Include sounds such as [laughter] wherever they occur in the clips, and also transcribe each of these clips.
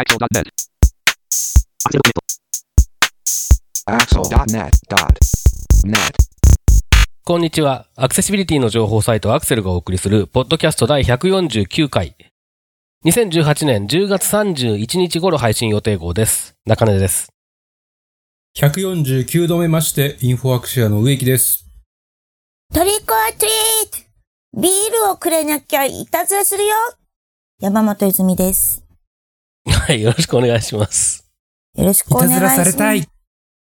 Axel.net. Axel.net.net. こんにちは。アクセシビリティの情報サイトアクセルがお送りする、ポッドキャスト第149回。2018年10月31日頃配信予定号です。中根です。149度目まして、インフォアクシアの植木です。トリックアトリートビールをくれなきゃいたずらするよ山本泉です。はい、よろしくお願いします。よろしくお願いします。。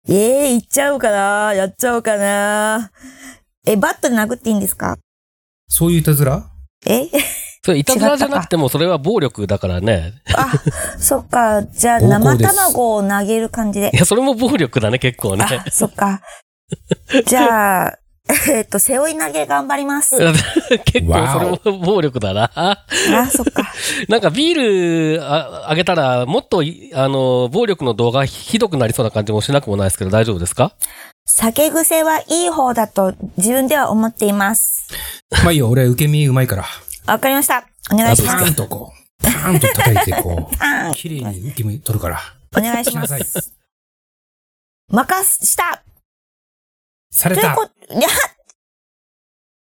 ええー、行っちゃおうかなやっちゃおうかなえ、バットで殴っていいんですか？そういういたずら？え？それ、いたずらじゃなくても、それは暴力だからね。あ、そっか。じゃあ、生卵を投げる感じでい。や、それも暴力だね、結構ね。あ、そっか。じゃあ、[laughs] [laughs] えっと、背負い投げ頑張ります。[laughs] 結構、それも暴力だな。あ、そっか。[laughs] なんかビールああげたら、もっとい、あの、暴力の動画ひどくなりそうな感じもしなくもないですけど、大丈夫ですか？酒癖はいい方だと自分では思っています。まあいいよ、俺受け身うまいから。わかりました。お願いしパます。ーンとこう、パーンと叩いてこう、綺麗に受け身取るから。お願いします。任したされた。ということ、いや、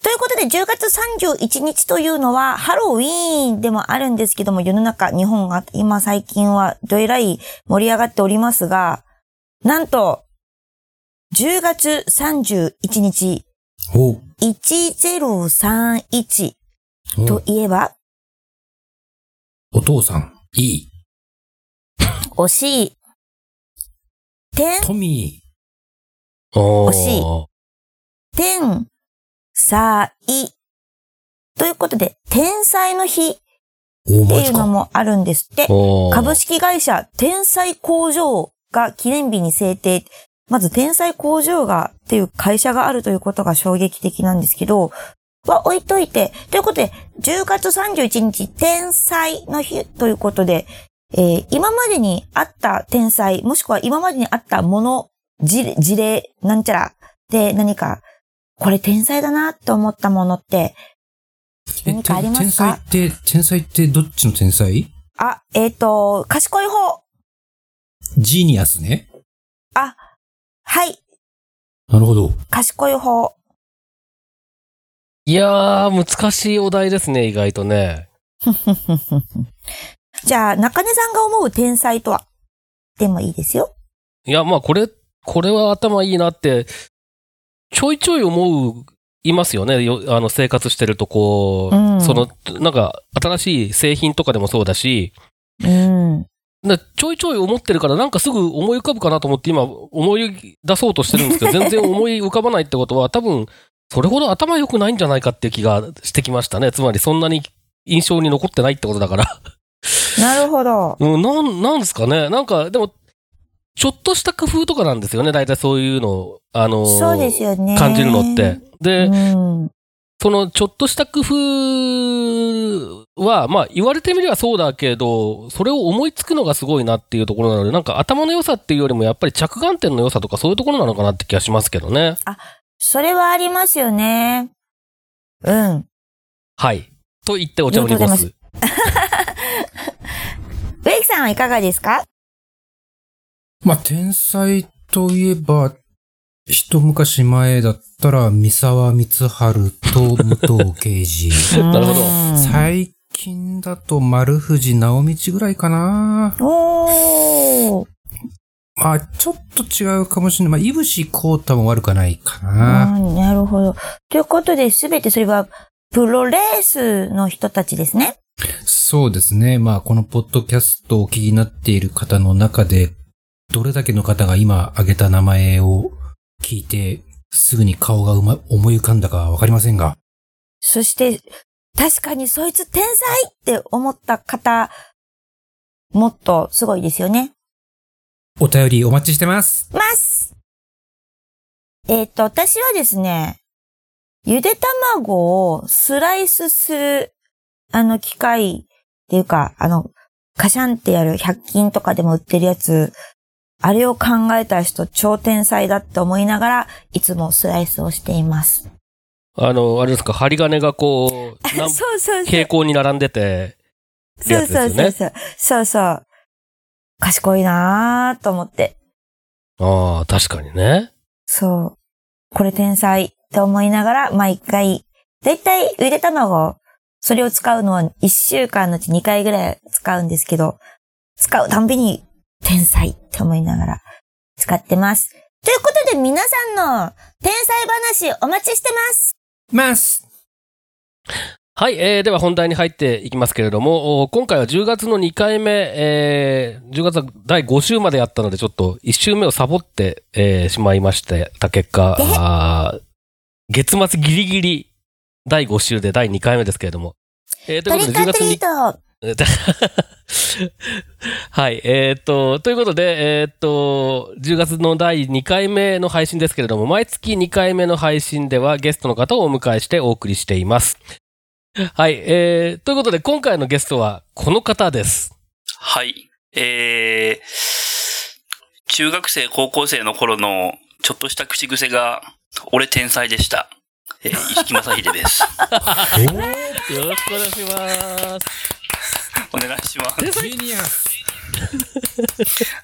ということで、10月31日というのは、ハロウィーンでもあるんですけども、世の中、日本が今最近はどえらい盛り上がっておりますが、なんと、10月31日、お。う1031お。といえば、お父さん、いい。惜しい。天、トミ惜惜しい天、才。ということで、天才の日っていうの。もあるんですって。株式会社天才工場が記念日に制定。まず天才工場がっていう会社があるということが衝撃的なんですけど、は置いといて、ということで、10月31日天才の日ということで、えー今までにあった天才、もしくは今までにあったもの、事例、事例なんちゃらで何か、これ天才だなって思ったものって、え、何かありま天すか？才って、天才ってどっちの天才？あ、えっ、と、賢い方。ジーニアスね。あ、はい、なるほど。賢い方。いやー、難しいお題ですね、意外とね。[laughs] じゃあ、中根さんが思う天才とは？でもいいですよ。いや、まあ、これ、これは頭いいなって、ちょいちょい思う、いますよね。よあの、生活してると、こう、うんその、なんか、新しい製品とかでもそうだし、うん。なちょいちょい思ってるから、なんかすぐ思い浮かぶかなと思って今、思い出そうとしてるんですけど、[laughs] 全然思い浮かばないってことは、多分、それほど頭良くないんじゃないかっていう気がしてきましたね。つまり、そんなに印象に残ってないってことだから。なるほど。うん、なん、なんですかね。なんか、でも、ちょっとした工夫とかなんですよね。大体そういうのを、あのーそうですよね。感じるのって。で、うん。そのちょっとした工夫は、まあ言われてみればそうだけど、それを思いつくのがすごいなっていうところなので、なんか頭の良さっていうよりもやっぱり着眼点の良さとかそういうところなのかなって気がしますけどね。それはありますよね。うん。はい。と言ってお茶を濁す。[laughs] 植木さんはいかがですか？まあ、天才といえば、一昔前だったら、三沢光晴と武藤敬司。[laughs] なるほどうん最近だと丸藤直道ぐらいかな。おー。まあ、ちょっと違うかもしれない。まあ、いぶしこうたも悪くないかうな。んなるほど。ということで、すべてそれは、プロレースの人たちですね。そうですね。まあ、このポッドキャストをお聞きになっている方の中で、どれだけの方が今挙げた名前を聞いて、すぐに顔がうま思い浮かんだかはわかりませんが、そして、確かにそいつ天才って思った方、もっとすごいですよね。お便りお待ちしてます。ますえっ、と、私はですね、ゆで卵をスライスする、あの機械っていうか、あの、カシャンってやる100均とかでも売ってるやつ、あれを考えた人超天才だって思いながら、いつもスライスをしています。あの、あれですか、針金がこう、[laughs] 何そうそうそう。平行に並んでて、そうそうそうそう。そうそう。賢いなーと思って。ああ、確かにね。そう。これ天才って思いながら、毎回、だいたいゆで卵、それを使うのは1週間のうち2回ぐらい使うんですけど、使うたんびに天才って思いながら使ってます。ということで皆さんの天才話お待ちしてます。ますはい、えー、では本題に入っていきますけれども、お今回は10月の2回目、えー、10月は第5週までやったので、ちょっと1週目をサボって、えーしまいましてた結果、月末ギリギリ第5週で第2回目ですけれども。えー、ということで10月にトリックアトリート [laughs] はい。えーっと、ということで、えーっと、10月の第2回目の配信ですけれども、毎月2回目の配信ではゲストの方をお迎えしてお送りしています。はい。えー、ということで、今回のゲストはこの方です。はい。えー、中学生、高校生の頃のちょっとした口癖が、俺天才でした。えー、石木正秀です。よろしくお願いします。お願いします。ジーニアス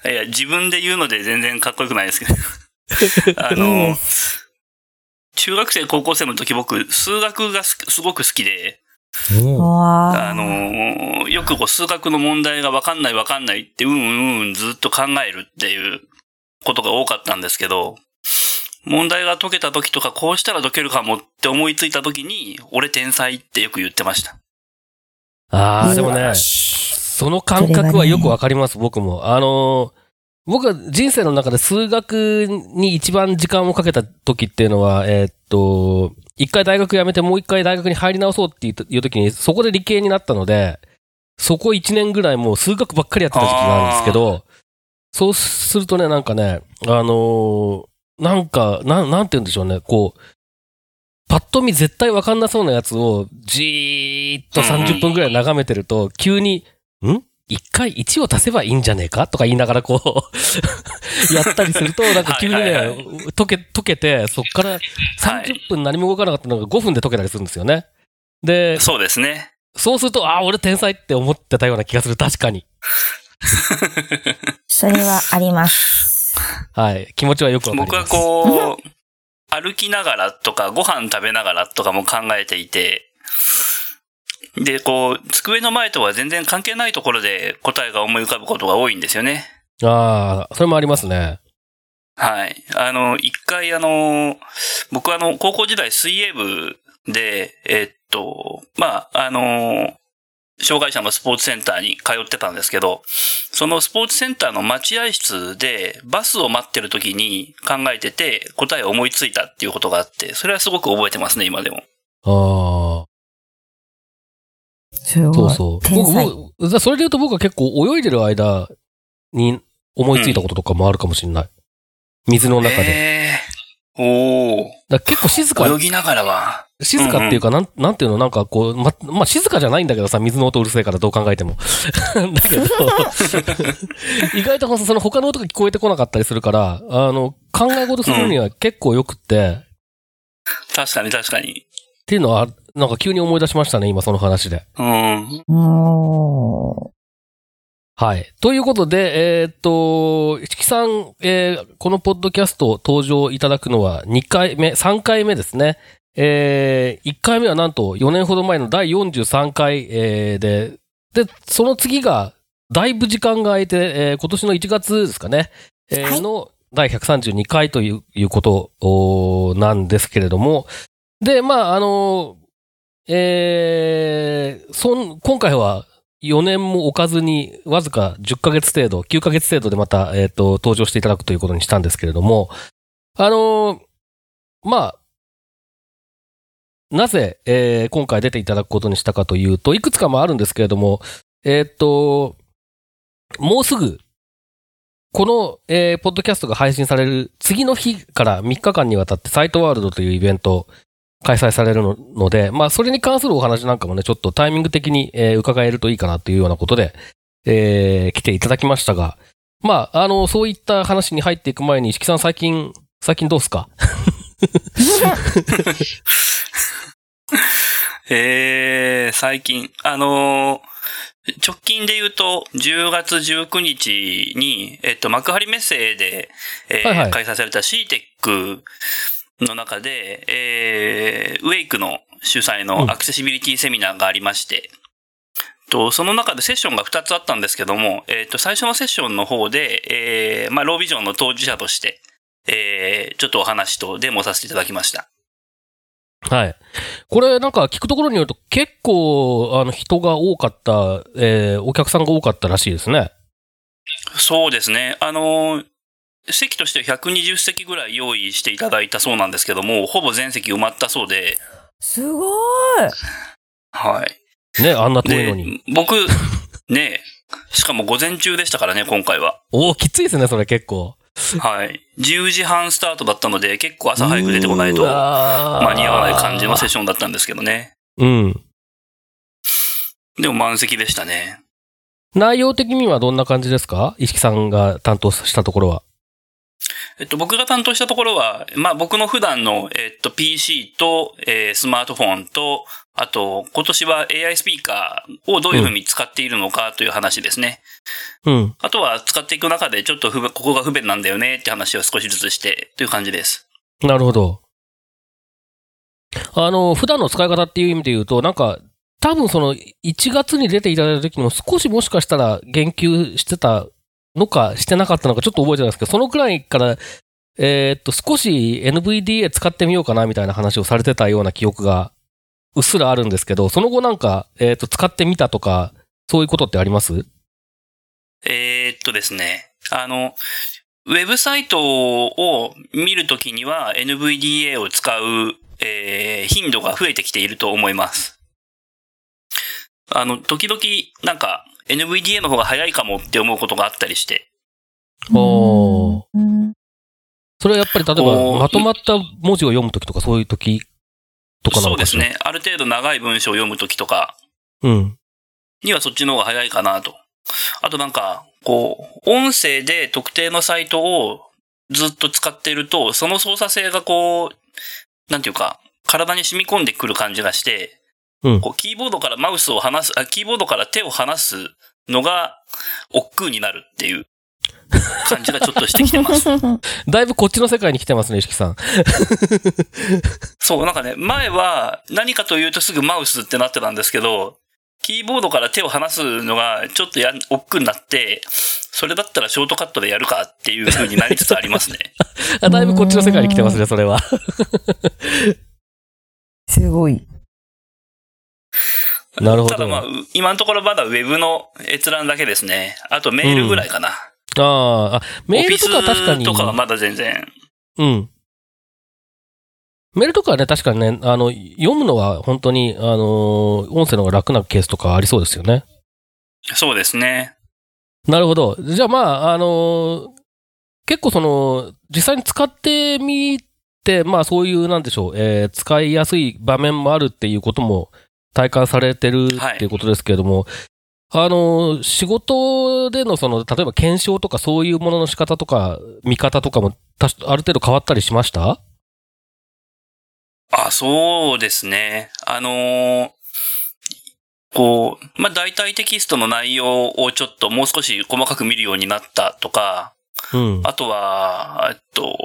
いや、自分で言うので全然かっこよくないですけど。[laughs] あので、中学生、高校生の時僕、数学がすすごく好きで、あの、よくこう数学の問題がわかんないわかんないって、うんうんうんずっと考えるっていうことが多かったんですけど、問題が解けた時とか、こうしたら解けるかもって思いついた時に、俺天才ってよく言ってました。あー、でもねその感覚はよくわかります、僕も。あのー僕は人生の中で数学に一番時間をかけた時っていうのは、えーっと、一回大学辞めてもう一回大学に入り直そうっていういう時に、そこで理系になったので、そこ一年ぐらいもう数学ばっかりやってた時期があるんですけど、そうするとね、なんかね、あのーなんか、なん、なんて言うんでしょうね、こう、パッと見絶対わかんなそうなやつをじーっと30分ぐらい眺めてると、急に、ん？一回1を足せばいいんじゃねえか？とか言いながらこう、[laughs] やったりすると、[laughs] なんか急にね、溶け、溶けて、そっから30分何も動かなかったのが5分で溶けたりするんですよね。で、そうですね。そうすると、ああ、俺天才って思ってたような気がする。確かに。[laughs] それはあります。[laughs] はい。気持ちはよくわかります。僕はこう、[laughs] 歩きながらとか、ご飯食べながらとかも考えていて、で、こう、机の前とは全然関係ないところで答えが思い浮かぶことが多いんですよね。ああ、それもありますね。はい。あの、一回あの、僕はあの、高校時代水泳部で、えっと、まあ、あの、障害者のスポーツセンターに通ってたんですけど、そのスポーツセンターの待合室でバスを待ってる時に考えてて答えを思いついたっていうことがあって、それはすごく覚えてますね、今でも。ああ、すごい。そうそう。僕、天才。僕じゃあそれで言うと僕は結構泳いでる間に思いついたこととかもあるかもしれない。水の中で。へーおだ結構静かー、泳ぎながらは。静かっていうか、なん、なんていうの、なんかこう、ま、まあ、静かじゃないんだけどさ、水の音うるせえからどう考えても。[laughs] だけど、[laughs] 意外とその他の音が聞こえてこなかったりするから、あの、考え事するには結構よくって、っ確かに確かに。ていうのは、なんか急に思い出しましたね、今その話で。うん。はい。ということで、えーっと、市木さん、えーこのポッドキャスト登場いただくのは2回目、3回目ですね。えー、1回目はなんと4年ほど前の第43回、えーで、で、その次が、だいぶ時間が空いて、えー今年の1月ですかね、えーはいの第132回といういうことなんですけれども、で、まあ、あの、えーそん、今回は4年も置かずに、わずか10ヶ月程度、9ヶ月程度でまた、えっ、と、登場していただくということにしたんですけれども、あのーまあ、なぜ、えー今回出ていただくことにしたかというと、いくつかもあるんですけれども、えっ、と、もうすぐ、この、えーポッドキャストが配信される次の日から3日間にわたってサイトワールドというイベント開催されるのので、まあ、それに関するお話なんかもね、ちょっとタイミング的に、えー伺えるといいかなというようなことで、えー来ていただきましたが、まあ、あの、そういった話に入っていく前に、石木さん最近、最近どうすか？[laughs] えー、最近、あのー直近で言うと、10月19日に、えっと、幕張メッセで、えーはいはい。開催された CTEC の中で、えー、ウェイクの主催うんのアクセシビリティセミナーがありまして、とその中でセッションが2つあったんですけども、えっと、最初のセッションの方で、えー、まあ、ロービジョンの当事者として、えー、ちょっとお話とデモさせていただきました。はい。これなんか聞くところによると結構あの人が多かった、えーお客さんが多かったらしいですね。そうですね。あの、席としては120席ぐらい用意していただいたそうなんですけども、ほぼ全席埋まったそうで、すごい。はい。ね、あんな遠いのでに。、僕、ねしかも午前中でしたからね、今回は。おおきついですね、それ結構。はい。10時半スタートだったので、結構朝早く出てこないと間に合わない感じのセッションだったんですけどね。うん。でも満席でしたね。内容的にはどんな感じですか？石木さんが担当したところは。えっと、僕が担当したところは、まあ僕の普段の、えっと、PC と、えースマートフォンと、あと、今年は AI スピーカーをどういうふうに使っているのかという話ですね。うん。あとは使っていく中でちょっとここが不便なんだよねって話を少しずつしてという感じです。なるほど。あの、普段の使い方っていう意味で言うと、なんか、多分その、1月に出ていただいた時にも少しもしかしたら言及してたのか、してなかったのかちょっと覚えてないですけど、そのくらいから、えーっと、少し NVDA 使ってみようかなみたいな話をされてたような記憶が、うっすらあるんですけど、その後なんか、えーっと、使ってみたとか、そういうことってあります？えーっとですね。あの、ウェブサイトを見るときには NVDA を使う、えー頻度が増えてきていると思います。あの、時々なんか NVDA の方が早いかもって思うことがあったりして。おーうんそれはやっぱり例えば、まとまった文字を読むときとかそういうときとかなのかそうですね。ある程度長い文章を読むときとかうん。にはそっちの方が早いかなと。あとなんか、こう、音声で特定のサイトをずっと使っていると、その操作性がこう、なんていうか、体に染み込んでくる感じがして、うんこうキーボードからマウスを離す、あ、キーボードから手を離すのが、億劫になるっていう感じがちょっとしてきてます。[laughs] だいぶこっちの世界に来てますね、石木さん。そう、なんかね、前は何かというとすぐマウスってなってたんですけど、キーボードから手を離すのがちょっとやん、億劫になって、それだったらショートカットでやるかっていう風になりつつありますね。[laughs] あだいぶこっちの世界に来てますね、それは。[laughs] すごい。なるほどただまあ、う今のところまだウェブの閲覧だけですね。あとメールぐらいかな。あーあ、メールとかは確かに。とかはまだ全然。うん。メールとかはね、確かにね、あの、読むのは本当に、あの、音声の方が楽なケースとかありそうですよね。そうですね。なるほど。じゃあまあ、あの結構その、実際に使ってみて、まあそういう、なんでしょう、えー使いやすい場面もあるっていうことも体感されてるはいっていうことですけれども、あの仕事でのその、例えば検証とかそういうものの仕方とか、見方とかも、ある程度変わったりしました？あ、そうですね。あのーこう、まあ、大体テキストの内容をちょっともう少し細かく見るようになったとか、うん。あとは、えっと、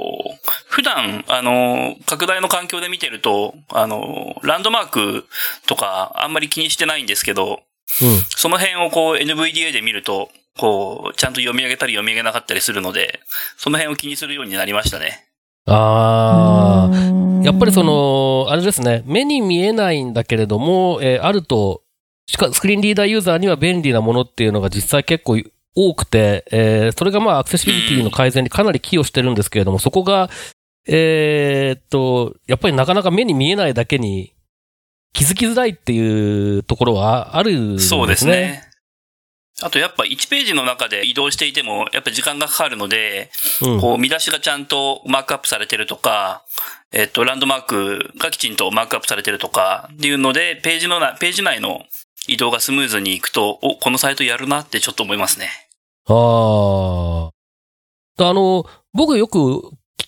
普段、あの、拡大の環境で見てると、あの、ランドマークとかあんまり気にしてないんですけど、うん。その辺をこう NVDA で見ると、こう、ちゃんと読み上げたり読み上げなかったりするので、その辺を気にするようになりましたね。ああ。あやっぱりそ、の、あれですね、目に見えないんだけれども、えーあると、しかスクリーンリーダーユーザーには便利なものっていうのが実際結構多くて、えーそれがまあアクセシビリティの改善にかなり寄与してるんですけれども、そこが、えーっと、やっぱりなかなか目に見えないだけに気づきづらいっていうところはあるんですね。そうですね。あとやっぱ1ページの中で移動していても、やっぱ時間がかかるので、うん。こう見出しがちゃんとマークアップされてるとか、えっと、ランドマークがきちんとマークアップされてるとか、っていうので、ページのな、ページ内の移動がスムーズにいくと、お、このサイトやるなってちょっと思いますね。ああ。あの、僕よく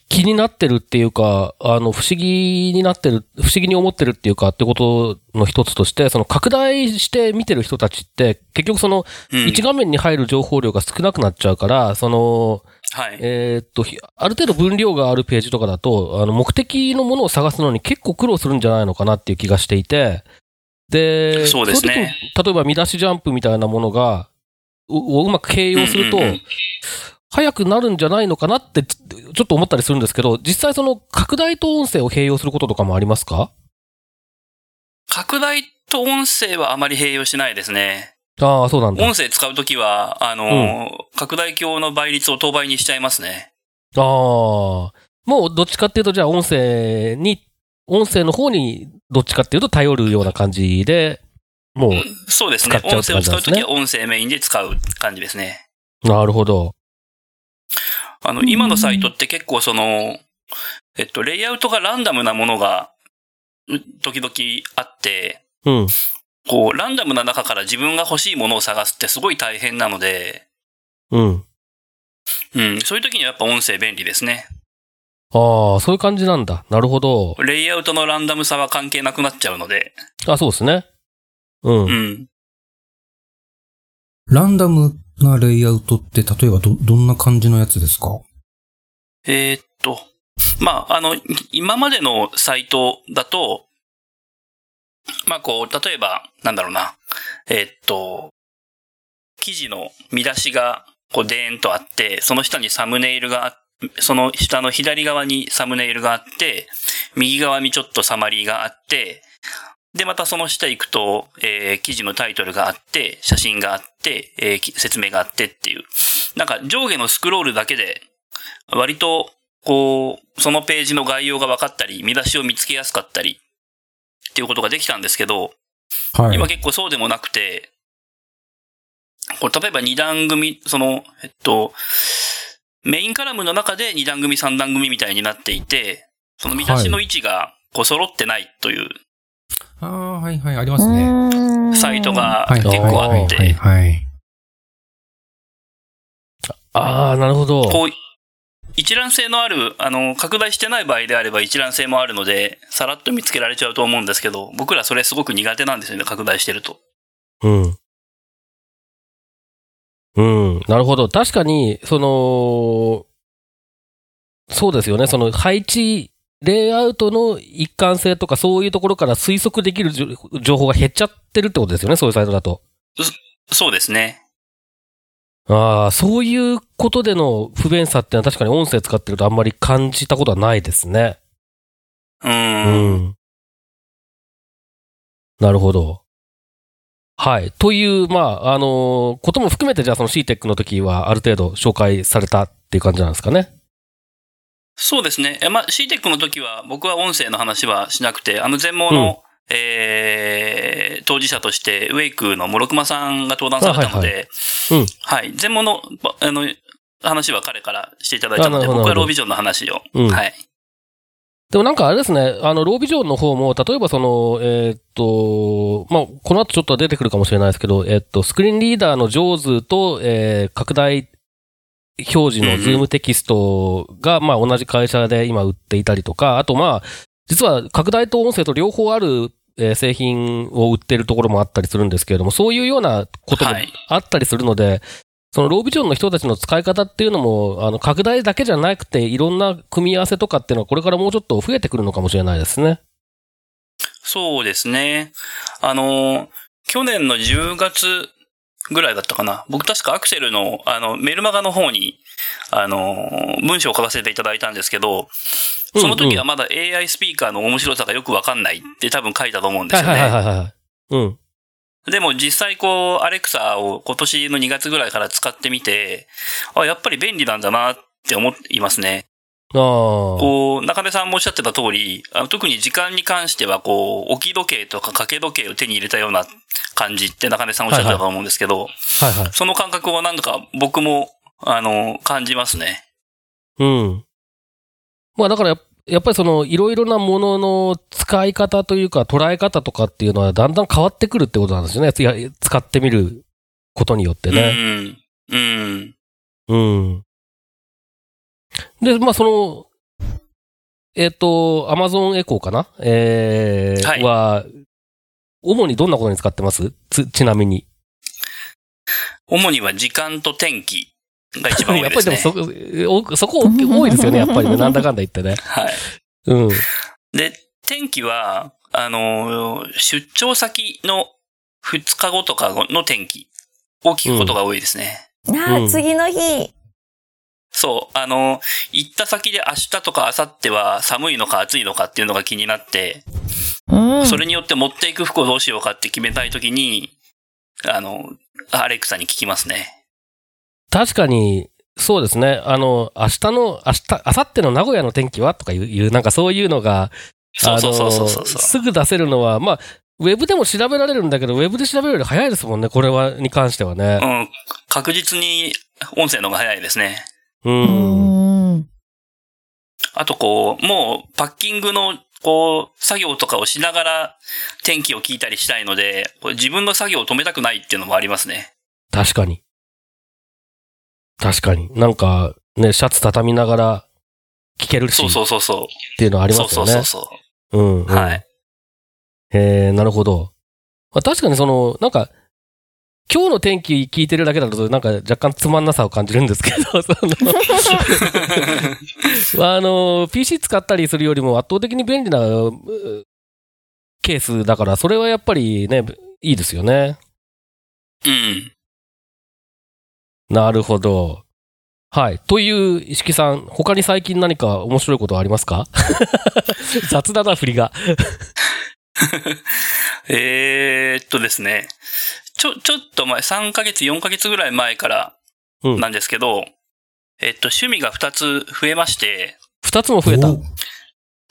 気になってるっていうか、あの、不思議になってる、不思議に思ってるっていうかってことの一つとして、その拡大して見てる人たちって、結局その、うん一画面に入る情報量が少なくなっちゃうから、その、はい。えーっと、ひある程度分量があるページとかだと、あの、目的のものを探すのに結構苦労するんじゃないのかなっていう気がしていて、で、そうですね例えば見出しジャンプみたいなものが、ををうまく形容すると、うんうんうん早くなるんじゃないのかなって、ちちょっと思ったりするんですけど、実際その拡大と音声を併用することとかもありますか？拡大と音声はあまり併用しないですね。ああ、そうなんだ。音声使うときは、あの、拡大鏡の倍率を当倍にしちゃいますね。ああ。もうどっちかっていうと、じゃあ音声に、音声の方にどっちかっていうと頼るような感じで、もそうですね。使っちゃう音声を使うときは音声メインで使う感じですね。う、なるほど。あの、今のサイトって結構その、えっと、レイアウトがランダムなものが、う時々あって、うん。こう、ランダムな中から自分が欲しいものを探すってすごい大変なので、うん。うん、そういう時にはやっぱ音声便利ですね。ああ、そういう感じなんだ。なるほど。レイアウトのランダムさは関係なくなっちゃうので、あ、そうですね。うん。うん。ランダムなレイアウトって、例えばど、どんな感じのやつですか？えーっと、まあ、あの、今までのサイトだと、まあ、こう、例えば、なんだろうな、えーっと、記事の見出しが、こう、でーんとあって、その下にサムネイルがあその下の左側にサムネイルがあって、右側にちょっとサマリーがあって、で、またその下行くと、えー記事のタイトルがあって、写真があって、えーき説明があってっていう。なんか上下のスクロールだけで、割と、こう、そのページの概要が分かったり、見出しを見つけやすかったり、っていうことができたんですけど、はい。今結構そうでもなくて、これ例えば二段組、その、えっと、メインカラムの中で二段組三段組みたいになっていて、その見出しの位置がこう揃ってないというああ、はいはい、ありますね。サイトがはい、結構あはい、って、はい、はい。ああ、なるほど。こう、一覧性のある、あの、拡大してない場合であれば一覧性もあるので、さらっと見つけられちゃうと思うんですけど、僕らそれすごく苦手なんですよね、拡大してると。うん。うん。なるほど。確かに、その、そうですよね。その配置、レイアウトの一貫性とかそういうところから推測できる情報が減っちゃってるってことですよね。そういうサイトだと。そうですね。ああ、そういうことでの不便さってのは確かに音声使ってるとあんまり感じたことはないですね。う。うんん。なるほど。はい。という、まあ、あのことも含めて、じゃあその CTEC の時はある程度紹介されたっていう感じなんですかね？そうですね。えまあ、CTEC の時は僕は音声の話はしなくて、あの全盲の、えー、当事者として、ウェイクの諸熊さんが登壇されたので、いうんはい。全盲の、ばあの、話は彼からしていただいたので、僕はロービジョンの話を。うんはい。でもなんかあれですね、あの、ロービジョンの方も、例えばその、えーっと、まあ、この後ちょっと出てくるかもしれないですけど、えーっと、スクリーンリーダーの JAWS と、えー、拡大表示のズームテキストが、まあ、同じ会社で今売っていたりとか、あとまあ、実は拡大と音声と両方ある、えー製品を売ってるところもあったりするんですけれども、そういうようなこともはい。あったりするので、そのロービジョンの人たちの使い方っていうのも、あの、拡大だけじゃなくて、いろんな組み合わせとかっていうのは、これからもうちょっと増えてくるのかもしれないですね。そうですね。あの、去年の10月ぐらいだったかな。僕確かアクセルの、あの、メルマガの方に、あの、文章を書かせていただいたんですけど、その時はまだ AI スピーカーの面白さがよくわかんないって多分書いたと思うんですはいよね。はいはいはいはい。うん。でも実際こう、アレクサを今年の2月ぐらいから使ってみて、あ、やっぱり便利なんだなって思いますね。ああ。こう、中根さんもおっしゃってた通り、特に時間に関しては、こう、置き時計とか掛け時計を手に入れたような感じって中根さんおっしゃってたと思うんですけど、はいはい。その感覚はなんだか僕も、あの、感じますね。うん。まあだからやっ、ぱりその、いろいろなものの使い方というか、捉え方とかっていうのは、だんだん変わってくるってことなんですよね。使ってみることによってね。うん。うん。うん。で、まあその、えっ、と、アマゾンエコーかな？えー、はいは、主にどんなことに使ってます？つ、ちなみに。主には時間と天気が一番多やいです [laughs] っぱりでもね。そ、おそこ多いですよね、[laughs] やっぱりね。なんだかんだ言ってね。はい。うん。で、天気は、あのー、出張先の2日後とかの天気を聞くことが多いですね。ああ、うん次の日。そう、あのー、行った先で明日とか明後日は寒いのか暑いのかっていうのが気になって、うん。それによって持っていく服をどうしようかって決めたいときに、あの、アレクサに聞きますね。確かに、そうですね。あの、明日の、明日、明後日の名古屋の天気はとかいう、なんかそういうのが、そうそうそうそうそうあのすぐ出せるのは、まあ、ウェブでも調べられるんだけど、ウェブで調べるより早いですもんね、これは、に関してはね。うん、確実に音声の方が早いですね。う。うんん。あとこう、もうパッキングのこう、作業とかをしながら天気を聞いたりしたいので、自分の作業を止めたくないっていうのもありますね。確かに。確かに。なんか、ね、シャツ畳みながら聞けるし、そうそうっそうそう。ていうのはありそうますよね。そうそうそう。うん、うん。はい。えー、なるほど。まあ、確かにその、なんか、今日の天気聞いてるだけだと、なんか若干つまんなさを感じるんですけど、[laughs] その、あの、PC 使ったりするよりも圧倒的に便利なうケースだから、それはやっぱりね、いいですよね。うん。なるほど。はい。という、石木さん、他に最近何か面白いことはありますか？[laughs] 雑だな、振りが。[laughs] えーっとですね。ちょ、ちょっと前、3ヶ月、4ヶ月ぐらい前からうんなんですけど、えっと、趣味が2つ増えまして、二つも増えた？お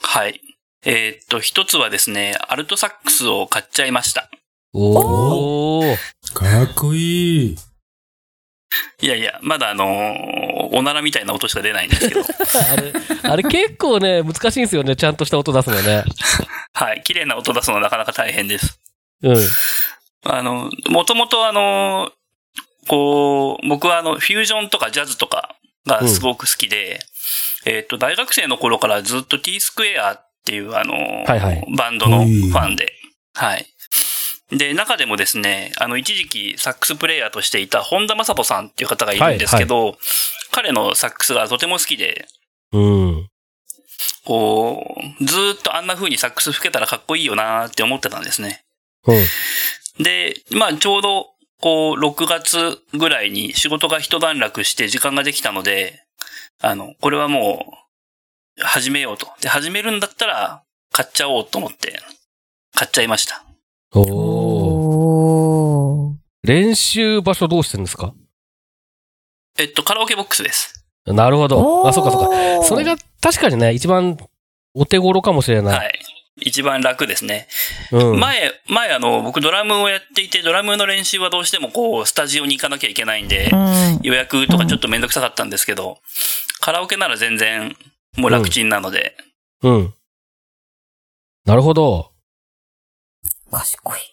はい。えーっと、1つはですね、アルトサックスを買っちゃいました。おー。かっこいい。いやいや、まだあのーおならみたいな音しか出ないんですけど、[laughs] あれ、あれ結構ね、難しいんですよね。ちゃんとした音出すのね。[laughs] はい。綺麗な音出すのはなかなか大変です。うん。あの、もともとあの、こう、僕はあの、フュージョンとかジャズとかがすごく好きで、えっと、大学生の頃からずっと T スクエアっていうあの、はいはいバンドのファンで、はい。で、中でもですね、あの、一時期サックスプレイヤーとしていた本田正人さんっていう方がいるんですけど、彼のサックスがとても好きで、うん。こう、ずーっとあんな風にサックス吹けたらかっこいいよなーって思ってたんですね。うん。で、まあちょうど、こう、6月ぐらいに仕事が一段落して時間ができたので、あの、これはもう、始めようと。で、始めるんだったら、買っちゃおうと思って、買っちゃいました。おー。練習場所どうしてるんですか？えっと、カラオケボックスです。なるほど。あ、そうかそうか。かそれが確かにね、一番お手頃かもしれない。はい。一番楽ですね。うん。前、前あの、僕ドラムをやっていて、ドラムの練習はどうしてもこう、スタジオに行かなきゃいけないんでう、ん。予約とかちょっとめんどくさかったんですけど、カラオケなら全然、もう楽ちんなので、うん。なるほど。賢い。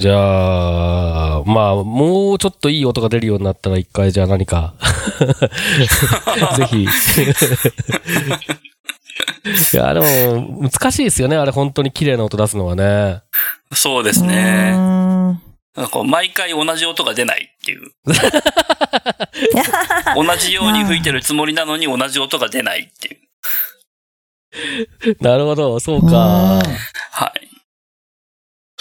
じゃあ、まあ、もうちょっといい音が出るようになったら一回じゃあ何か、[laughs] ぜひ。いや、でも、難しいですよね。あれ本当に綺麗な音出すのはね。そうですうね。ーんなんかこう毎回同じ音が出ないっていう。同じように吹いてるつもりなのに同じ音が出ないっていう。[laughs] なるほど、そうか。はい。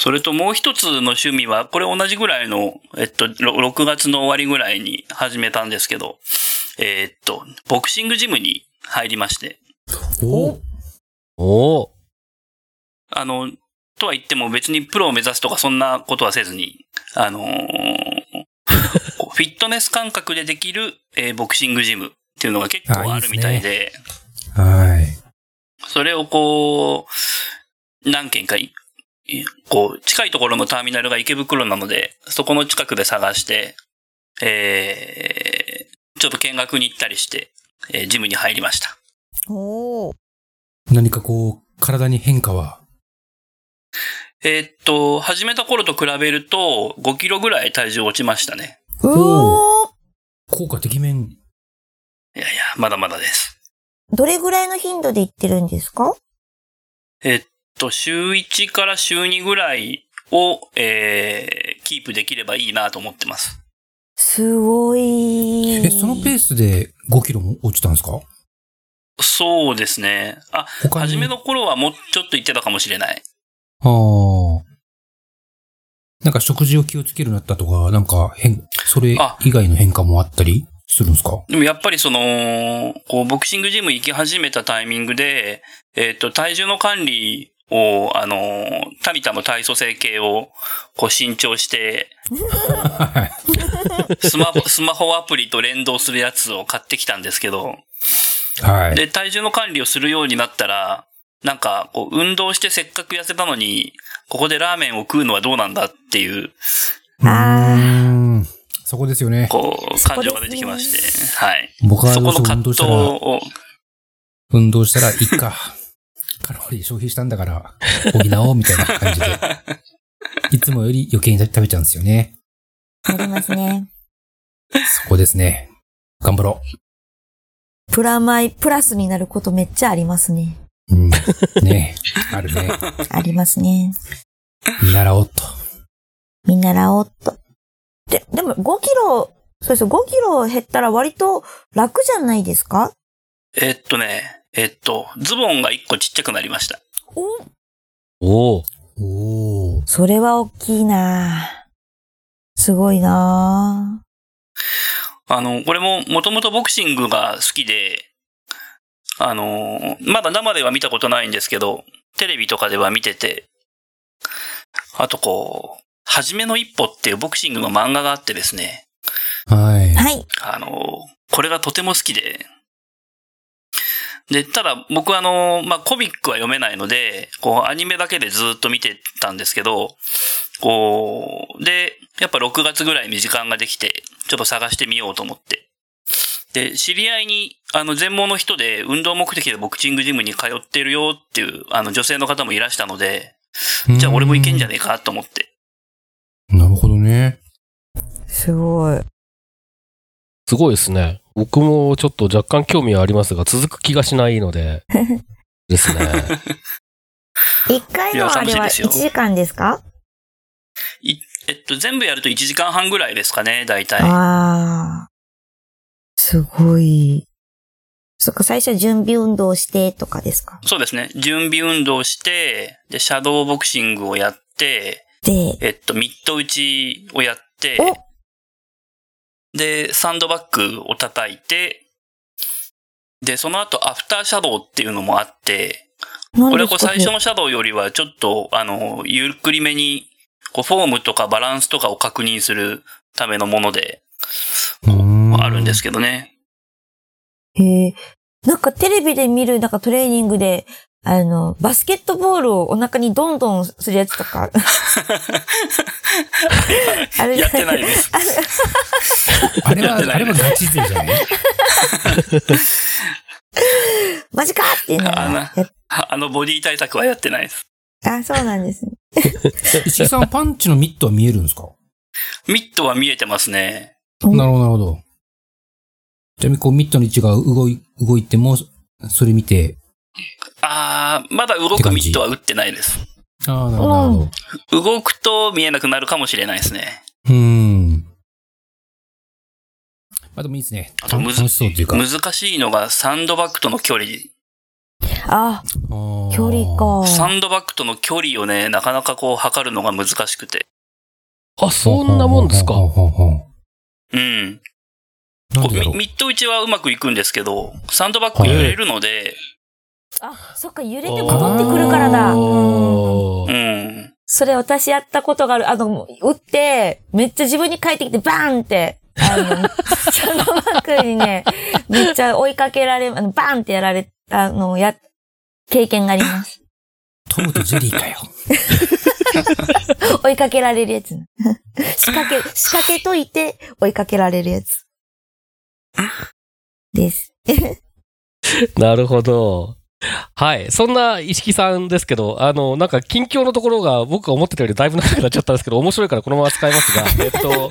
それともう一つの趣味は、これ同じぐらいの、えっと、ろ6月の終わりぐらいに始めたんですけど、えっと、ボクシングジムに入りまして、お。お。お。あの、とは言っても別にプロを目指すとかそんなことはせずに、あのー [laughs] フィットネス感覚でできる、えーボクシングジムっていうのが結構あるみたいで、はい。それをこう、何件かい、いこう、近いところのターミナルが池袋なので、そこの近くで探して、えー、ちょっと見学に行ったりして、えージムに入りました。おー。何かこう、体に変化は？えーっと、始めた頃と比べると、5キロぐらい体重落ちましたね。うおー。効果てきめん。いやいや、まだまだです。どれぐらいの頻度で行ってるんですか？えっと、週1から週2ぐらいを、えー、キープできればいいなと思ってます。すごい。え、そのペースで5キロも落ちたんですか？そうですね。あ。初めの頃はもうちょっと言ってたかもしれない。ああ。なんか食事を気をつけるようになったとか、なんか変、それあ以外の変化もあったりするんですか？でもやっぱりその、こう、ボクシングジム行き始めたタイミングで、えっ、と、体重の管理を、あの、タミタの体組成計を、こう、新調して、はい。スマホ、スマホアプリと連動するやつを買ってきたんですけど、はい。で、体重の管理をするようになったら、なんか、こう、運動してせっかく痩せたのに、ここでラーメンを食うのはどうなんだっていう、うーんそこですよね。こう、感情が出てきまして、はい。僕はそこの葛藤を、運動したらいいか。カロリー消費したんだから、補おうみたいな感じで。[laughs] いつもより余計に食べちゃうんですよね。ありますね。そこですね。頑張ろプラマイ、プラスになることめっちゃありますね。う。うん。ねあるね。[laughs] ありますね。見習おうと。見習おうっと。で、でも5キロ、そうです5キロ減ったら割と楽じゃないですか？えっとね、えっと、ズボンが一個ちっちゃくなりました。おおお。それは大きいなすごいなあの、これももともとボクシングが好きで、あの、まだ生では見たことないんですけど、テレビとかでは見てて、あとこう、はじめの一歩っていうボクシングの漫画があってですね、はい。はい。あの、これがとても好きで、で、ただ僕はあの、まあ、コミックは読めないので、こう、アニメだけでずっと見てたんですけど、こう、で、やっぱ6月ぐらいに時間ができて、ちょっと探してみようと思って。で、知り合いに、あの、全盲の人で運動目的でボクシングジムに通ってるよっていう、あの、女性の方もいらしたので、じゃあ俺も行けんじゃねえかと思って。なるほどね。すごい。すごいですね。僕もちょっと若干興味はありますが、続く気がしないので。[laughs] ですね。1回のあれは楽しいですよ1時間ですか？いえっと、全部やると1時間半ぐらいですかね、大体。ああ。すごい。そっか、最初は準備運動してとかですか？そうですね。準備運動して、で、シャドーボクシングをやって、で、えっと、ミット打ちをやって、おで、サンドバッグを叩いて、で、その後、アフターシャドウっていうのもあって、これはこう最初のシャドウよりはちょっと、あの、ゆっくりめに、こう、フォームとかバランスとかを確認するためのもので、あるんですけどね。へえ。なんかテレビで見るなんかトレーニングで、あの、バスケットボールをお腹にどんどんするやつとか。[laughs] [laughs] あれやってないです。[laughs] あれは、あれはガチ勢じゃない？[laughs] マジかっていうのあのがやっあのボディ対策はやってないです。あ、そうなんですね。石井さん、パンチのミットは見えるんですか？ミットは見えてますね。うんなるほど、なるほど。ちなみに、こう、ミットの位置が動い、動いても、それ見て、あー、まだ動くミットは打ってないです。ああ、なるほど。動くと見えなくなるかもしれないですね。うーん。まあでもいいですね。あとむず楽しそうっていうか。難しいのがサンドバッグとの距離。あ、距距離。か。サンドバッグとの距離をね、なかなかこう測るのが難しくて。あ、そんなもんですか？ほうん。ミミット打ちはうまくいくんですけど、サンドバッグ揺れるので、あ、そっか、揺れて戻ってくるからだ。あうんーうん。それ私やったことがある。あの、打って、めっちゃ自分に返ってきて、バーンって、あの、シャドーバッグにね、[laughs] めっちゃ追いかけられ、あの、バーンってやられたのをや、経験があります。トムとジェリーかよ。[laughs] 追いかけられるやつ。仕掛け、仕掛けといて追いかけられるやつ。です。[laughs] なるほど。はい。そんな石木さんですけど、あの、なんか近況のところが僕が思ってたよりだいぶ長くなっちゃったんですけど、面白いからこのまま使いますが、[laughs] えっと、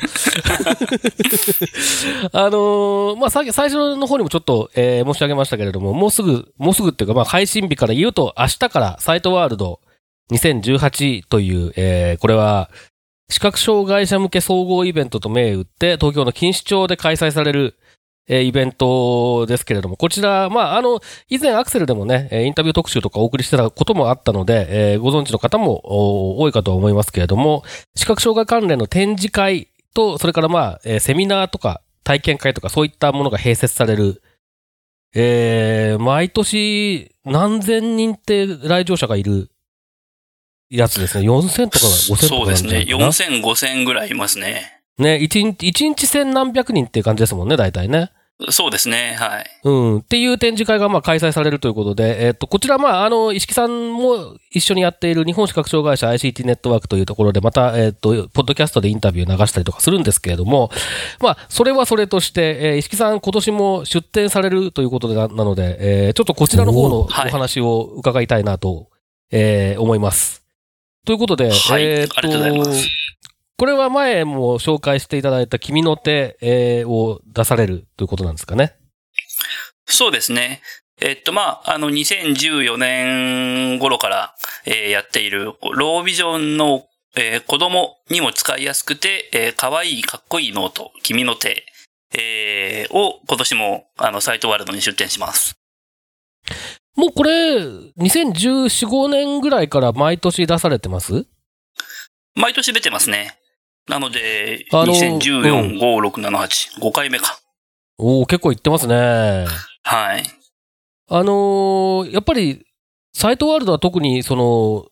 [laughs] あのーまあ、さ最初の方にもちょっと、えー申し上げましたけれども、もうすぐ、もうすぐっていうか、まあ、配信日から言うと、明日からサイトワールド2018という、えーこれは、視覚障害者向け総合イベントと銘打って、東京の錦糸町で開催される、えーイベントですけれども、こちら、まあ、あの、以前アクセルでもね、えーインタビュー特集とかお送りしてたこともあったので、えーご存知の方もお多いかとは思いますけれども、視覚障害関連の展示会と、それからまあ、えーセミナーとか体験会とかそういったものが併設される、えー毎年何千人って来場者がいるやつですね。4000とか5000とかそうですね。なんじゃないかな4000、5000ぐらいいますね。ね、一日、一日千何百人っていう感じですもんね、大体ね。そうですね。はい。うん。っていう展示会がまあ開催されるということで、えっ、と、こちらまあ、あの、石木さんも一緒にやっている日本視覚障害者 ICT ネットワークというところで、また、えっ、と、ポッドキャストでインタビュー流したりとかするんですけれども、まあ、それはそれとして、えー石木さん今年も出展されるということでななので、えーちょっとこちらの方のお話を伺いたいなと、えー思います。ということで、はいえーありがとうございますこれは前も紹介していただいた君の手、えーを出されるということなんですかね？そうですね。えっと、まあ、あの、2014年頃から、えーやっている、ロービジョンの、えー子供にも使いやすくて、えー可愛い、かっこいいノート、君の手、えーを今年も、あの、サイトワールドに出展します。もうこれ、2014、5年ぐらいから毎年出されてます？毎年出てますね。なので、あの2014、5、6、7、8、5回目か。おお結構いってますね。はい。あのーやっぱり、サイトワールドは特に、その、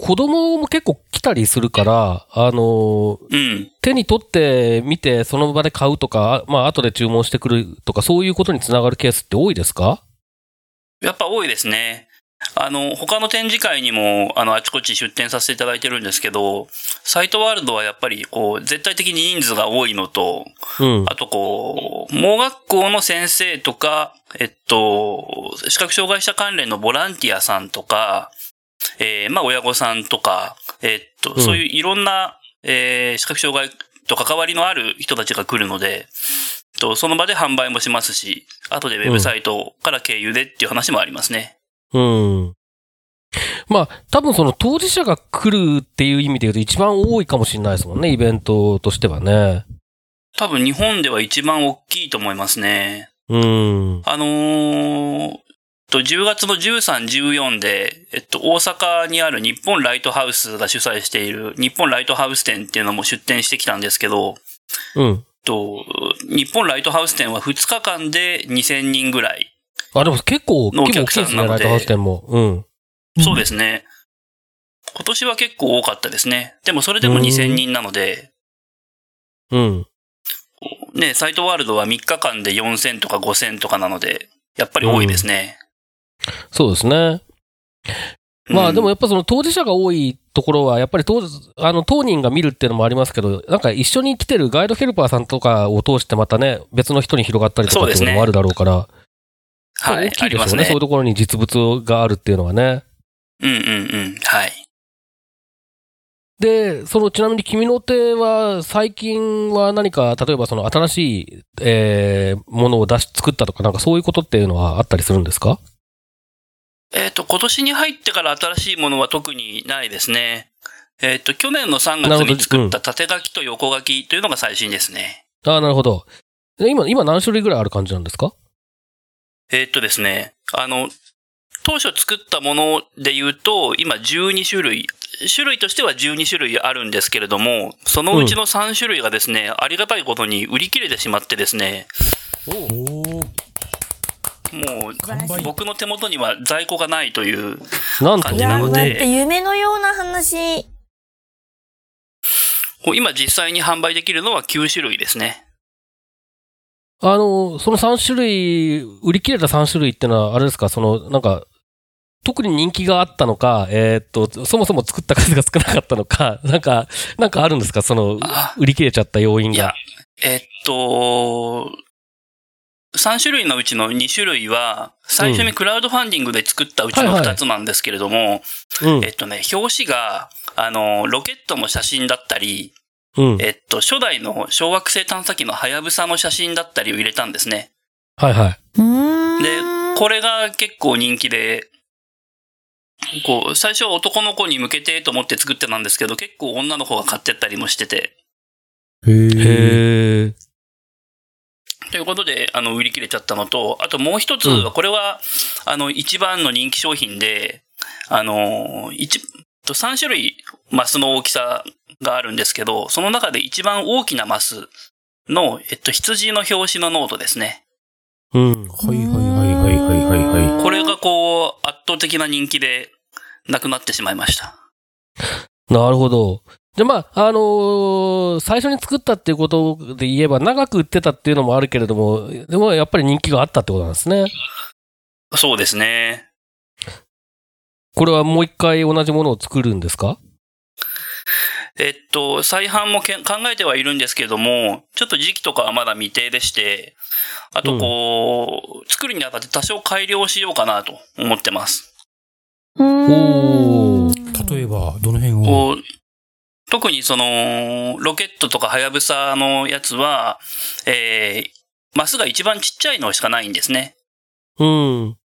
子供も結構来たりするから、あのーうん。手に取って見てその場で買うとか、あまあ後で注文してくるとか、そういうことにつながるケースって多いですか？やっぱ多いですね。あの、他の展示会にも、あの、あちこち出展させていただいてるんですけど、サイトワールドはやっぱり、こう、絶対的に人数が多いのと、うん。あとこう、盲学校の先生とか、えっと、視覚障害者関連のボランティアさんとか、えーまあ親御さんとか、えっと、うんそういういろんな、えー視覚障害と関わりのある人たちが来るので、とその場で販売もしますし、後でウェブサイトから経由でっていう話もありますね。うん。まあ、多分その当事者が来るっていう意味で言うと一番多いかもしれないですもんね、イベントとしてはね。多分日本では一番大きいと思いますね。うん。あのーと、10月の13、14で、えっと、大阪にある日本ライトハウスが主催している日本ライトハウス展っていうのも出展してきたんですけど、うん。と、日本ライトハウス展は2日間で2000人ぐらい。あ、でも結構、のお結構大客きいですね、さんなのでライトも。うん。そうですね。今年は結構多かったですね。でもそれでも2000人なので、うん。ね、サイトワールドは3日間で4000とか5000とかなので、やっぱり多いですね。そうですね。まあうんでもやっぱその当事者が多いところは、やっぱり当あの当人が見るっていうのもありますけど、なんか一緒に来てるガイドヘルパーさんとかを通してまたね、別の人に広がったりとかっていうのもあるだろうから、はい、大きいでしょうね。ありますねそういう。ところに実物があるっていうのはね。うんうんうん。はい。で、そのちなみに君の手は最近は何か、例えばその新しい、えーものを出し、作ったとかなんかそういうことっていうのはあったりするんですか？えっ、と、今年に入ってから新しいものは特にないですね。えっ、と、去年の3なるほど月に作った縦書きと横書きというのが最新ですね。ああ、なるほど。で今、今何種類ぐらいある感じなんですか？えっ、とですね、あの、当初作ったもので言うと、今12種類、種類としては12種類あるんですけれども、そのうちの3種類がですね、ありがたいことに売り切れてしまってですね、もう僕の手元には在庫がないという、感じなので。だって夢のような話。今実際に販売できるのは9種類ですね。あの、その3種類、売り切れた3種類ってのは、あれですか、その、なんか、特に人気があったのか、えーっと、そもそも作った数が少なかったのか、[laughs] なんか、なんかあるんですか？そのあ、売り切れちゃった要因いやが。、えっと、3種類のうちの2種類は、最初にクラウドファンディングで作ったうちの2つなんですけれども、うん。え。っとね、表紙が、あの、ロケットの写真だったり、うん。えっと、初代の小惑星探査機のハヤブサの写真だったりを入れたんですね。はいはい。うーん。で、これが結構人気で、こう、最初は男の子に向けてと思って作ってたんですけど、結構女の子が買ってったりもしてて、へえ。へえ。ということで、あの、売り切れちゃったのと、あともう一つうんは、これは、あの、一番の人気商品で、あの、一、と3種類マスの大きさがあるんですけど、その中で一番大きなマスの、えっと、羊の表紙のノートですね。うん。はいはいはいはいはいはいはい。これがこう、圧倒的な人気で、なくなってしまいました。[laughs] なるほど。じゃあまあ、あのー最初に作ったっていうことで言えば、長く売ってたっていうのもあるけれども、でもやっぱり人気があったってことなんですね。そうですね。これはもう一回同じものを作るんですか？えっと、再販も考えてはいるんですけれども、ちょっと時期とかはまだ未定でして、あとこう、作るにあたって多少改良しようかなと思ってます。うーんお例えば、どの辺を？こう、特にその、ロケットとかハヤブサのやつは、えー、マスが一番ちっちゃいのしかないんですね。うん。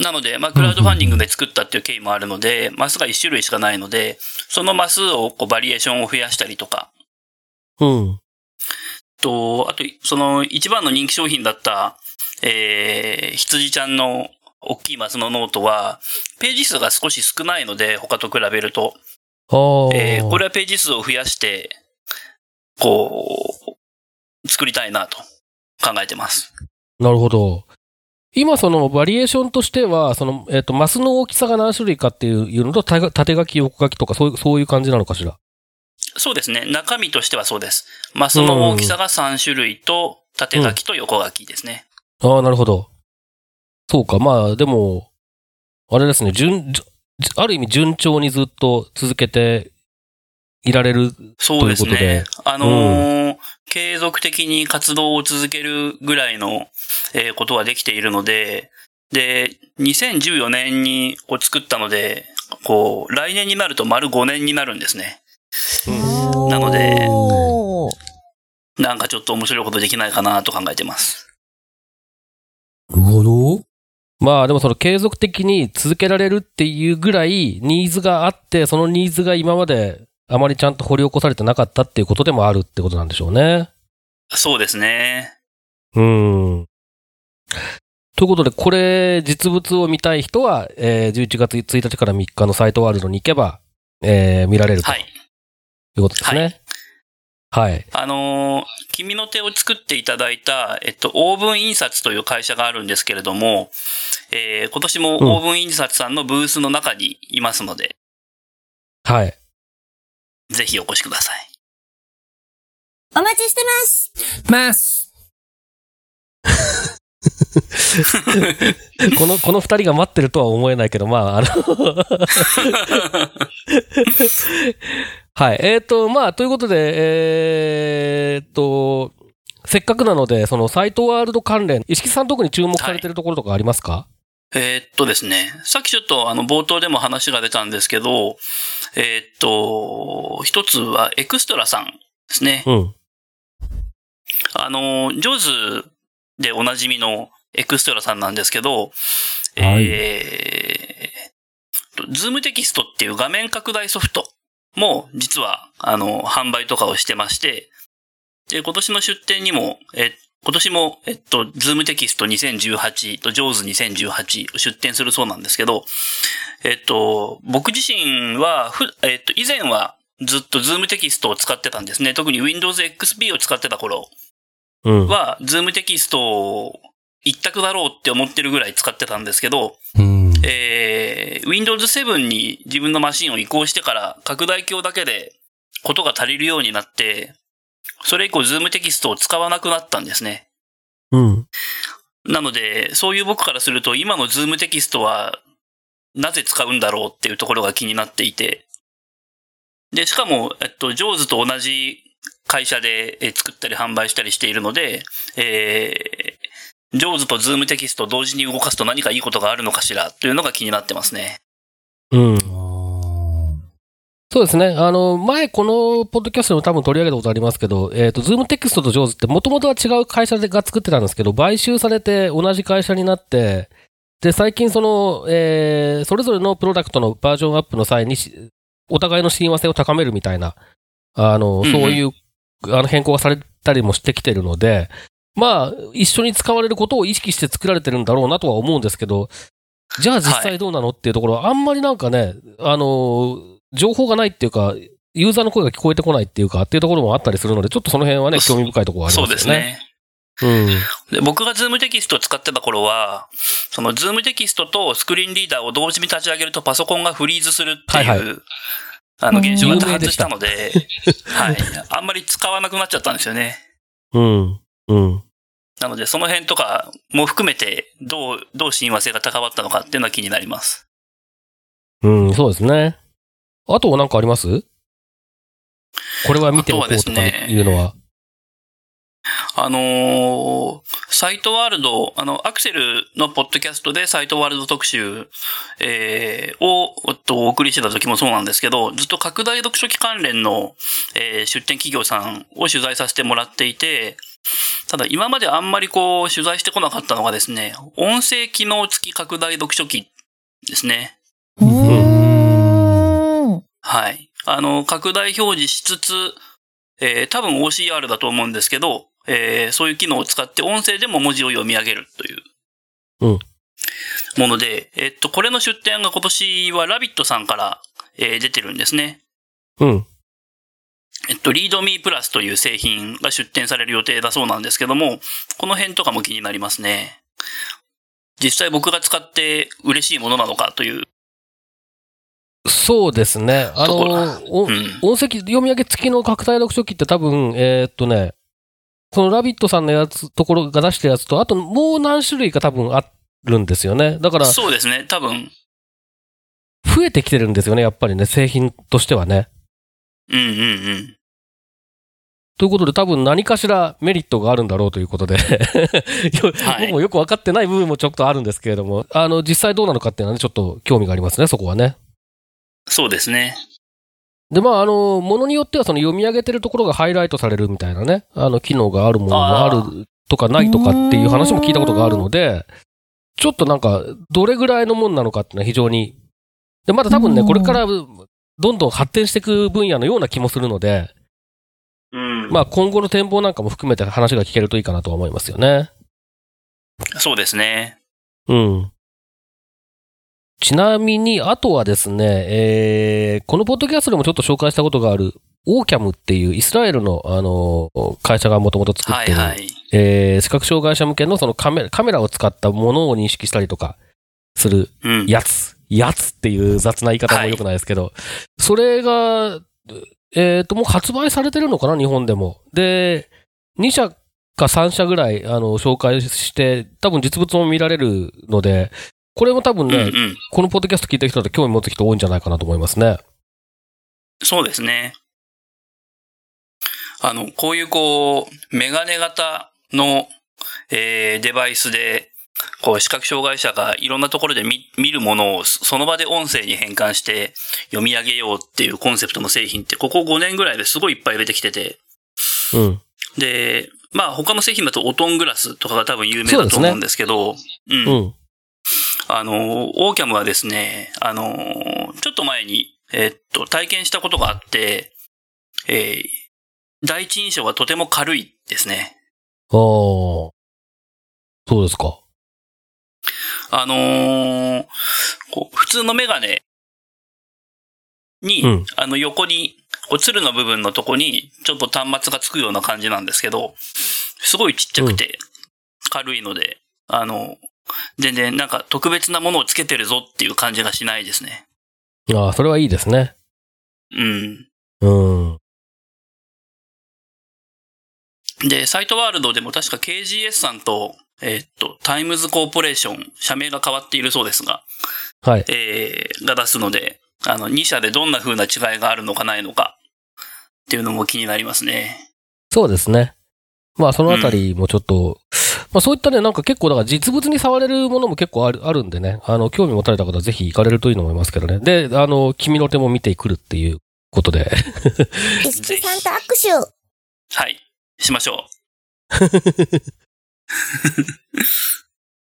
なので、まあ、クラウドファンディングで作ったっていう経緯もあるので、マスが一種類しかないので、そのマスをこうバリエーションを増やしたりとか、うん。と、あと、その一番の人気商品だった、えー、羊ちゃんの大きいマスのノートは、ページ数が少し少ないので、他と比べると。えー、これはページ数を増やして、こう、作りたいなと考えてます。なるほど。今、そのバリエーションとしては、その、えっ、と、マスの大きさが何種類かっていうのと、た縦書き、横書きとか、そういう、そういう感じなのかしら？そうですね。中身としてはそうです。マスの大きさが3種類と、縦書きと横書きですね。ああ、なるほど。そうか、まあ、でも、あれですね、順、じある意味順調にずっと続けていられる。そうですということでね。あのー継続的に活動を続けるぐらいの、えーことはできているので、で、2014年にこう作ったので、こう、来年になると丸5年になるんですね。なのでなんかちょっと面白いことできないかなと考えてます。なるほど。まあ、でもその継続的に続けられるっていうぐらいニーズがあって、そのニーズが今まであまりちゃんと掘り起こされてなかったっていうことでもあるってことなんでしょうね。そうですね。うん。ということで、これ、実物を見たい人は、えー11月1日から3日のサイトワールドに行けば、えー見られるとはい。いうことですね。はい。あのー君の手を作っていただいた、えっと、オーブン印刷という会社があるんですけれども、えー今年もオーブン印刷さんのブースの中にいますので、はい。ぜひお越しください。お待ちしてますます [laughs] この、この二人が待ってるとは思えないけど、まあ、あの [laughs] はい。えっ、と、まあ、ということで、えっ、と、せっかくなので、そのサイトワールド関連、石木さん特に注目されてるところとかありますか、えーっとですね、さっきちょっとあの冒頭でも話が出たんですけど、えーっと、一つはエクストラさんですね。うん。あの、 JAWSでおなじみのエクストラさんなんですけど、はいえー、 ZoomTextっていう画面拡大ソフトも実は、あの、販売とかをしてまして、で、今年の出展にも、え、今年も、えっと、 ZoomText2018と JAWS2018を出展するそうなんですけど、えっと、僕自身は、ふ、えっと、以前はずっと ZoomText を使ってたんですね。特に Windows XP を使ってた頃うん。は、 ZoomTextを一択だろうって思ってるぐらい使ってたんですけど、うん。えー、Windows 7に自分のマシンを移行してから拡大鏡だけでことが足りるようになって、それ以降 ZoomText を使わなくなったんですね。うん。なので、そういう僕からすると今の ZoomText はなぜ使うんだろうっていうところが気になっていて、で、しかも、えっと、 JAWSと同じ会社でえー作ったり販売したりしているので、えー JAWSと ZoomTextを同時に動かすと何かいいことがあるのかしらというのが気になってますね。うん。あそうですね。あの、前このポッドキャストでも多分取り上げたことありますけど、えっ、と、 ZoomTextと JAWSって元々は違う会社が作ってたんですけど、買収されて同じ会社になって、で、最近その、えー、それぞれのプロダクトのバージョンアップの際にし、お互いの親和性を高めるみたいな、あの、そういう、あの、変更がされたりもしてきてるので、まあ、一緒に使われることを意識して作られてるんだろうなとは思うんですけど、じゃあ実際どうなのっていうところは、あんまりなんかね、あの、情報がないっていうか、ユーザーの声が聞こえてこないっていうか、っていうところもあったりするので、ちょっとその辺はね、そ興味深いところはありそうますよね。ですね。うん。で僕が ZoomText を使ってた頃は、その ZoomText とスクリーンリーダーを同時に立ち上げるとパソコンがフリーズするっていう、はいはあの現象が多発したたので、はい。あんまり使わなくなっちゃったんですよね。うん。うん。なので、その辺とかも含めて、どう、どう親和性が高まったのかっていうのは気になります。うん、そうですね。あとなんかあります？これは見ておこうとかあとはですねいうのは。あのーサイトワールド、あの、アクセルのポッドキャストでサイトワールド特集、えーを、おっと、お送りしてた時もそうなんですけど、ずっと拡大読書機関連の、えー出展企業さんを取材させてもらっていて、ただ今まであんまりこう、取材してこなかったのがですね、音声機能付き拡大読書機ですね。うーん。はい。あの、拡大表示しつつ、えー多分 OCR だと思うんですけど、えーそういう機能を使って音声でも文字を読み上げるという。うんもので、えっと、これの出展が今年はラビットさんから、えー出てるんですね。うん。えっと、リードミープラスという製品が出展される予定だそうなんですけども、この辺とかも気になりますね。実際僕が使って嬉しいものなのかという。そうですね。あの、おうん。音声読み上げ付きの拡大読書機って多分、えーっとね、そのラビットさんのやつ、ところが出してるやつと、あともう何種類か多分あるんですよね。だから、そうですね。多分、増えてきてるんですよね、やっぱりね、製品としてはね。うんうんうん。ということで、多分何かしらメリットがあるんだろうということで、[laughs] 僕もよく分かってない部分もちょっとあるんですけれども、あの、実際どうなのかっていうのはね、ちょっと興味がありますね、そこはね。そうですね。で、まあ、あの、ものによってはその読み上げてるところがハイライトされるみたいなね、あの、機能があるものもあるとかないとかっていう話も聞いたことがあるので、ちょっとなんか、どれぐらいのもんなのかっていうのは非常に、で、まだ多分ね、うんこれからどんどん発展していく分野のような気もするので、うん。まあ、今後の展望なんかも含めて話が聞けるといいかなとは思いますよね。そうですね。うん。ちなみに、あとはですね、えー、このポッドキャストでもちょっと紹介したことがある、オーキャムっていうイスラエルの、あの、会社がもともと作ってる、はいはい。えー、視覚障害者向けのそのカメラ、カメラを使ったものを認識したりとかするうん。やつ。やつっていう雑な言い方も良くないですけど、それが、えっ、と、もう発売されてるのかな、日本でも。で、2社か3社ぐらい、あの、紹介して、多分実物も見られるので、これも多分ね、うんうん。このポッドキャスト聞いた人だと興味持つ人多いんじゃないかなと思いますね。そうですね。あの、こういうこう、メガネ型の、えー、デバイスで、こう、視覚障害者がいろんなところで見見るものをそその場で音声に変換して読み上げようっていうコンセプトの製品って、ここ5年ぐらいですごいいっぱい出てきてて、うん。で、まあ他の製品だとオトングラスとかが多分有名だと思うんですけど、うんう。ん。あの、オーキャムはですね、あの、ちょっと前に、えっと、体験したことがあって、えー第一印象がとても軽いですね。ああ。そうですか。あのーこう普通のメガネに、うんあの横に、こう、鶴の部分のとこに、ちょっと端末がつくような感じなんですけど、すごいちっちゃくて、軽いので、あの、全然なんか特別なものをつけてるぞっていう感じがしないですね。ああ、それはいいですね。うん。うん。で、サイトワールドでも確か KGS さんと、えーっと、タイムズコーポレーション、社名が変わっているそうですが、はい。えー、が出すので、あの、2社でどんな風な違いがあるのかないのか、っていうのも気になりますね。そうですね。まあ、そのあたりもちょっと、まあそういったね、なんか結構だから実物に触れるものも結構ある、あるんでね、あの、興味持たれた方はぜひ行かれるといいと思いますけどね。で、あの、君の手も見てくるっていうことで。ピスケさんと握手はい。しましょ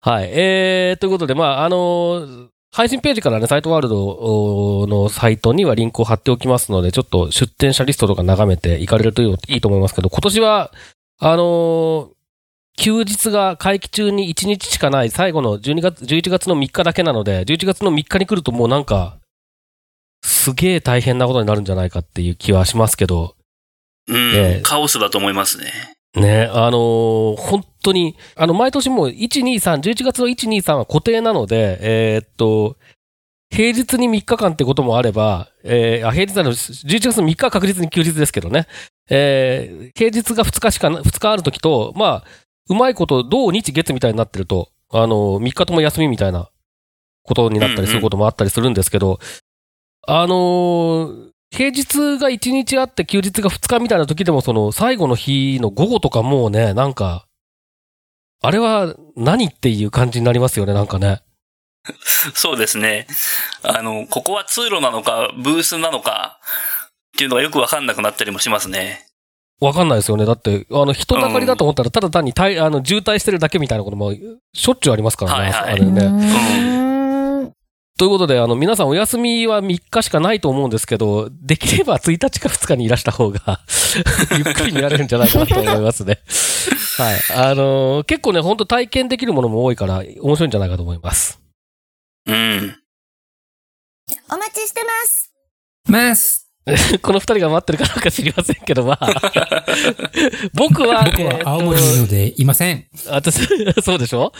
はい。えー、ということで、まあ、あの配信ページからね、サイトワールドのサイトにはリンクを貼っておきますので、ちょっと出展者リストとか眺めていかれるといいと思いますけど、今年は、あのー休日が会期中に1日しかない最後の12月、11月の3日だけなので、11月の3日に来るともうなんか、すげえ大変なことになるんじゃないかっていう気はしますけど、う。うん。ええカオスだと思いますね。ね、あのー本当に、あの、毎年もう1、2、3、11月の1、2、3は固定なので、えーっと、平日に3日間ってこともあれば、えーあ、平日なの、11月の3日は確実に休日ですけどね、えー平日が2日しかな、2日あるときと、まあ、うまいこと、土日月みたいになってると、あの、3日とも休みみたいなことになったりすることもあったりするんですけど、あのー平日が1日あって休日が2日みたいな時でもその最後の日の午後とかもうね、なんか、あれは何っていう感じになりますよね、なんかね。そうですね。あの、ここは通路なのか、ブースなのか、っていうのがよくわかんなくなったりもしますね。わかんないですよね。だって、あの、人だかりだと思ったら、ただ単にたいあの渋滞してるだけみたいなこともしょっちゅうありますからね。はいはいうあれね。ということで、あの、皆さんお休みは3日しかないと思うんですけど、できれば1日か2日にいらした方が、[laughs] ゆっくり見られるんじゃないかなと思いますね。はい。あのー結構ね、本当体験できるものも多いから、面白いんじゃないかと思います。うん。お待ちしてます。ます。[laughs] この二人が待ってるかどうか知りませんけど、まあ。[laughs] 僕は、僕は青森にいるのでいません。あ私、[laughs] そうでしょ？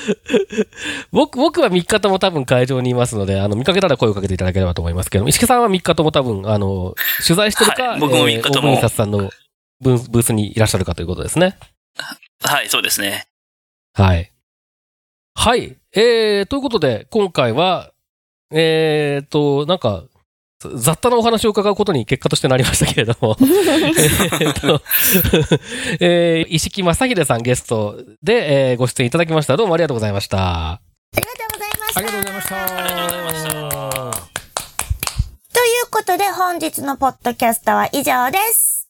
僕、僕は3日とも多分会場にいますので、あの、見かけたら声をかけていただければと思いますけど、石木さんは3日とも多分、あの、取材してるか、はい僕も3日ともえーさんのブースブースにいらっしゃるかということですね。はい、そうですね。はい。はい。えー、ということで、今回は、えーと、なんか、雑多なお話を伺うことに結果としてなりましたけれども、[laughs] えーと、[laughs] えー、石木正秀さんゲストで、えーご出演いただきました。どうもありがとうございました。ありがとうございました。ありがとうございました。ありがとうございました。ということで、本日のポッドキャストは以上です。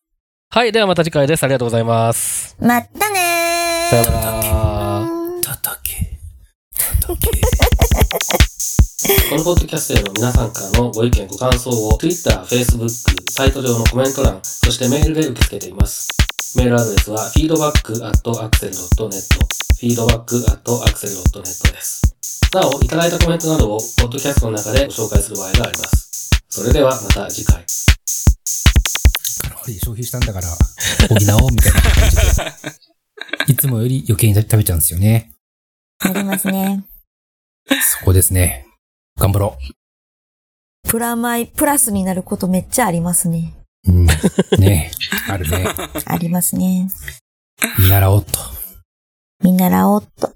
はい。ではまた次回です。ありがとうございます。まったねー。さようなら。叩け。叩け。このポッドキャストへの皆さんからのご意見、ご感想を Twitter、Facebook、サイト上のコメント欄、そしてメールで受け付けています。メールアドレスは feedback.axel.net feedback.axel.net です。なお、いただいたコメントなどをポッドキャストの中でご紹介する場合があります。それではまた次回。カロリー消費したんだから、補おうみたいな感じで。いつもより余計に食べちゃうんですよね。ありますね。そこですね。頑張ろプラマイ、プラスになることめっちゃありますね。う。うん。ねあるね。[laughs] ありますね。見習おうと。見習おうっと。